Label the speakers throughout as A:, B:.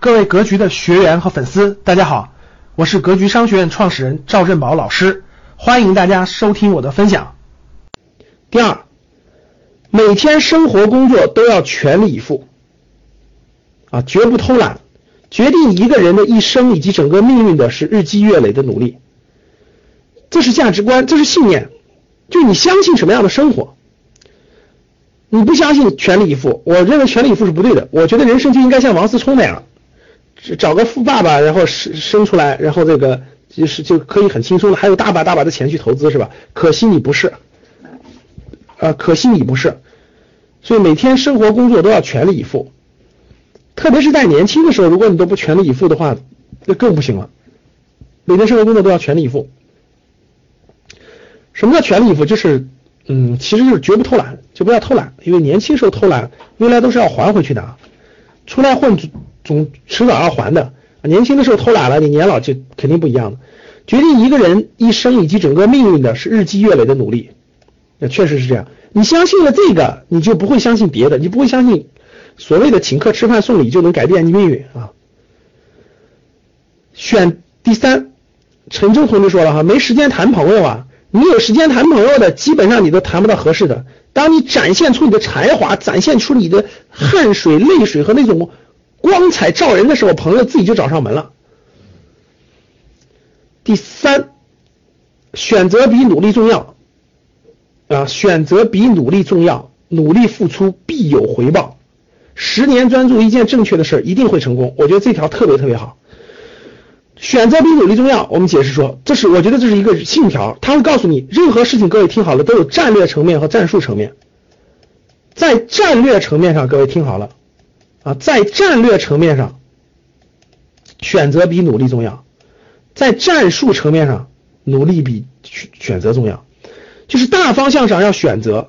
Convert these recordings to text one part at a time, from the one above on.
A: 各位格局的学员和粉丝，大家好，我是格局商学院创始人赵振宝老师，欢迎大家收听我的分享。第二，每天生活工作都要全力以赴，啊，绝不偷懒。决定一个人的一生以及整个命运的是日积月累的努力，这是价值观，这是信念，就你相信什么样的生活，你不相信全力以赴，我认为全力以赴是不对的，我觉得人生就应该像王思聪那样。找个富爸爸，然后生生出来，然后这个就是就可以很轻松的，还有大把大把的钱去投资，是吧？可惜你不是，啊，可惜你不是，所以每天生活工作都要全力以赴，特别是在年轻的时候，如果你都不全力以赴的话，那更不行了。每天生活工作都要全力以赴。什么叫全力以赴？就是，嗯，其实就是绝不偷懒，就不要偷懒，因为年轻时候偷懒，未来都是要还回去的。出来混。总迟早要还的。年轻的时候偷懒了，你年老就肯定不一样的。决定一个人一生以及整个命运的是日积月累的努力，那确实是这样。你相信了这个，你就不会相信别的，你不会相信所谓的请客吃饭送礼就能改变你命运啊。选第三，陈舟同志说了哈，没时间谈朋友啊，你有时间谈朋友的，基本上你都谈不到合适的。当你展现出你的才华，展现出你的汗水、泪水和那种。光彩照人的时候，朋友自己就找上门了。第三，选择比努力重要啊！选择比努力重要，努力付出必有回报。十年专注一件正确的事，一定会成功。我觉得这条特别特别好。选择比努力重要，我们解释说，这是我觉得这是一个信条，他会告诉你，任何事情，各位听好了，都有战略层面和战术层面。在战略层面上，各位听好了。啊，在战略层面上，选择比努力重要；在战术层面上，努力比选择重要。就是大方向上要选择。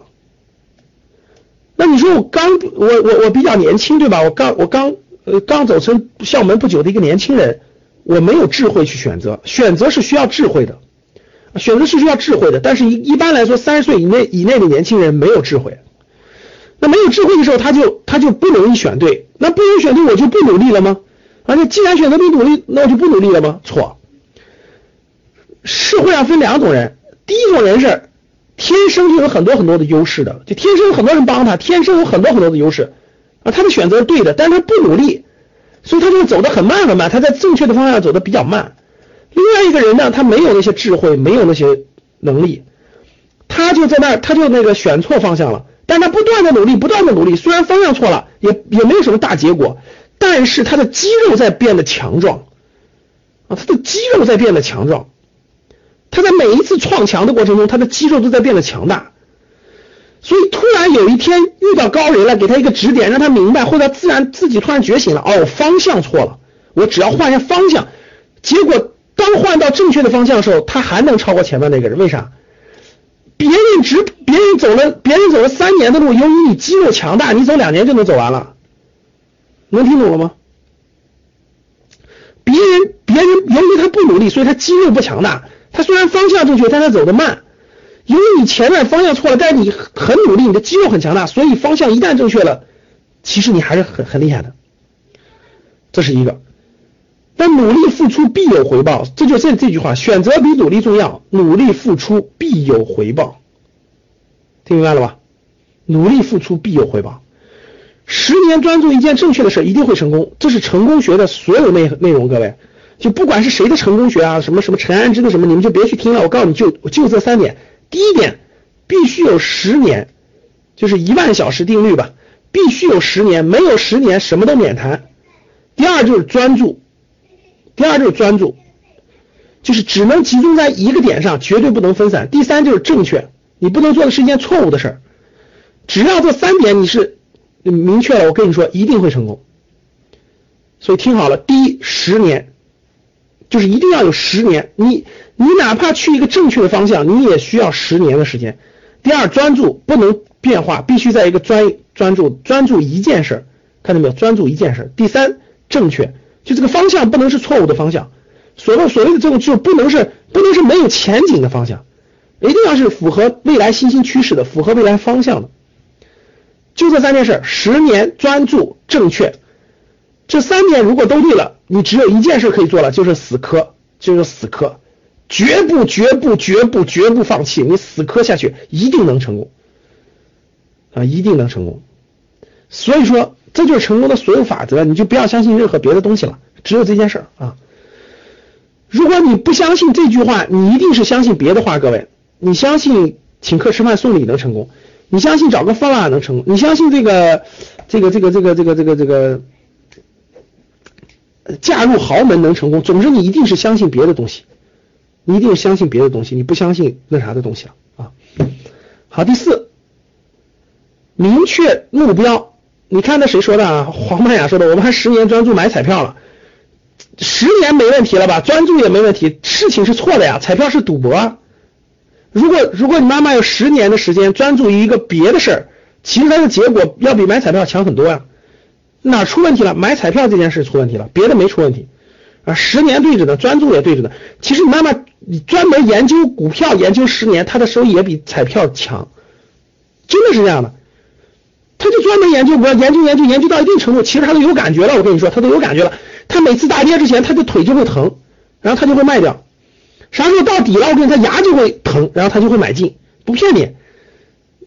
A: 那你说我刚我我我比较年轻对吧？我刚我刚呃刚走成校门不久的一个年轻人，我没有智慧去选择。选择是需要智慧的，选择是需要智慧的。但是一一般来说，三十岁以内以内的年轻人没有智慧。那没有智慧的时候，他就他就不容易选对。那不容易选对，我就不努力了吗？啊，那既然选择不努力，那我就不努力了吗？错。社会上分两种人，第一种人是天生就有很多很多的优势的，就天生有很多人帮他，天生有很多很多的优势啊，他的选择是对的，但是他不努力，所以他就走得很慢很慢，他在正确的方向走的比较慢。另外一个人呢，他没有那些智慧，没有那些能力，他就在那，他就那个选错方向了。但他不断的努力，不断的努力，虽然方向错了，也也没有什么大结果，但是他的肌肉在变得强壮。啊，他的肌肉在变得强壮，他在每一次撞墙的过程中，他的肌肉都在变得强大，所以突然有一天遇到高人了，给他一个指点，让他明白，或者自然自己突然觉醒了，哦，方向错了，我只要换一下方向，结果当换到正确的方向的时候，他还能超过前面那个人，为啥？别人只别人走了，别人走了三年的路，由于你肌肉强大，你走两年就能走完了，能听懂了吗？别人别人由于他不努力，所以他肌肉不强大，他虽然方向正确，但他走得慢。由于你前面方向错了，但是你很努力，你的肌肉很强大，所以方向一旦正确了，其实你还是很很厉害的。这是一个。但努力付出必有回报，这就这这句话，选择比努力重要，努力付出必有回报，听明白了吧？努力付出必有回报，十年专注一件正确的事，一定会成功，这是成功学的所有内内容。各位，就不管是谁的成功学啊，什么什么陈安之的什么，你们就别去听了。我告诉你就就这三点，第一点，必须有十年，就是一万小时定律吧，必须有十年，没有十年什么都免谈。第二就是专注。第二就是专注，就是只能集中在一个点上，绝对不能分散。第三就是正确，你不能做的是一件错误的事儿。只要这三点你是明确了，我跟你说一定会成功。所以听好了，第一，十年，就是一定要有十年。你你哪怕去一个正确的方向，你也需要十年的时间。第二，专注不能变化，必须在一个专专注专注一件事，看到没有？专注一件事。第三，正确。就这个方向不能是错误的方向，所谓所谓的这种就不能是不能是没有前景的方向，一定要是符合未来新兴趋势的，符合未来方向的。就这三件事：十年专注正确，这三点如果都对了，你只有一件事可以做了，就是死磕，就是死磕，绝不绝不绝不绝不放弃，你死磕下去一定能成功。啊，一定能成功。所以说，这就是成功的所有法则，你就不要相信任何别的东西了，只有这件事儿啊。如果你不相信这句话，你一定是相信别的话。各位，你相信请客吃饭送礼能成功，你相信找个方法能成功，你相信这个这个这个这个这个这个这个嫁入豪门能成功。总之，你一定是相信别的东西，你一定相信别的东西，你不相信那啥的东西了啊。好，第四，明确目标。你看那谁说的啊？黄曼雅说的，我们还十年专注买彩票了，十年没问题了吧？专注也没问题，事情是错的呀，彩票是赌博。如果如果你妈妈有十年的时间专注于一个别的事儿，其实它的结果要比买彩票强很多呀。哪出问题了？买彩票这件事出问题了，别的没出问题啊。十年对着的，专注也对着的。其实你妈妈专门研究股票研究十年，她的收益也比彩票强，真的是这样的。他就专门研究我，研究研究研究到一定程度，其实他都有感觉了。我跟你说，他都有感觉了。他每次大跌之前，他的腿就会疼，然后他就会卖掉。啥时候到底了，我跟你他牙就会疼，然后他就会买进。不骗你，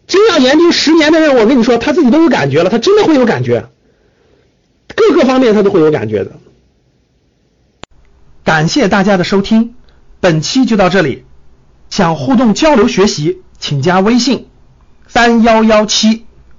A: 真要研究十年的人，我跟你说，他自己都有感觉了，他真的会有感觉，各个方面他都会有感觉的。感谢大家的收听，本期就到这里。想互动交流学习，请加微信三幺幺七。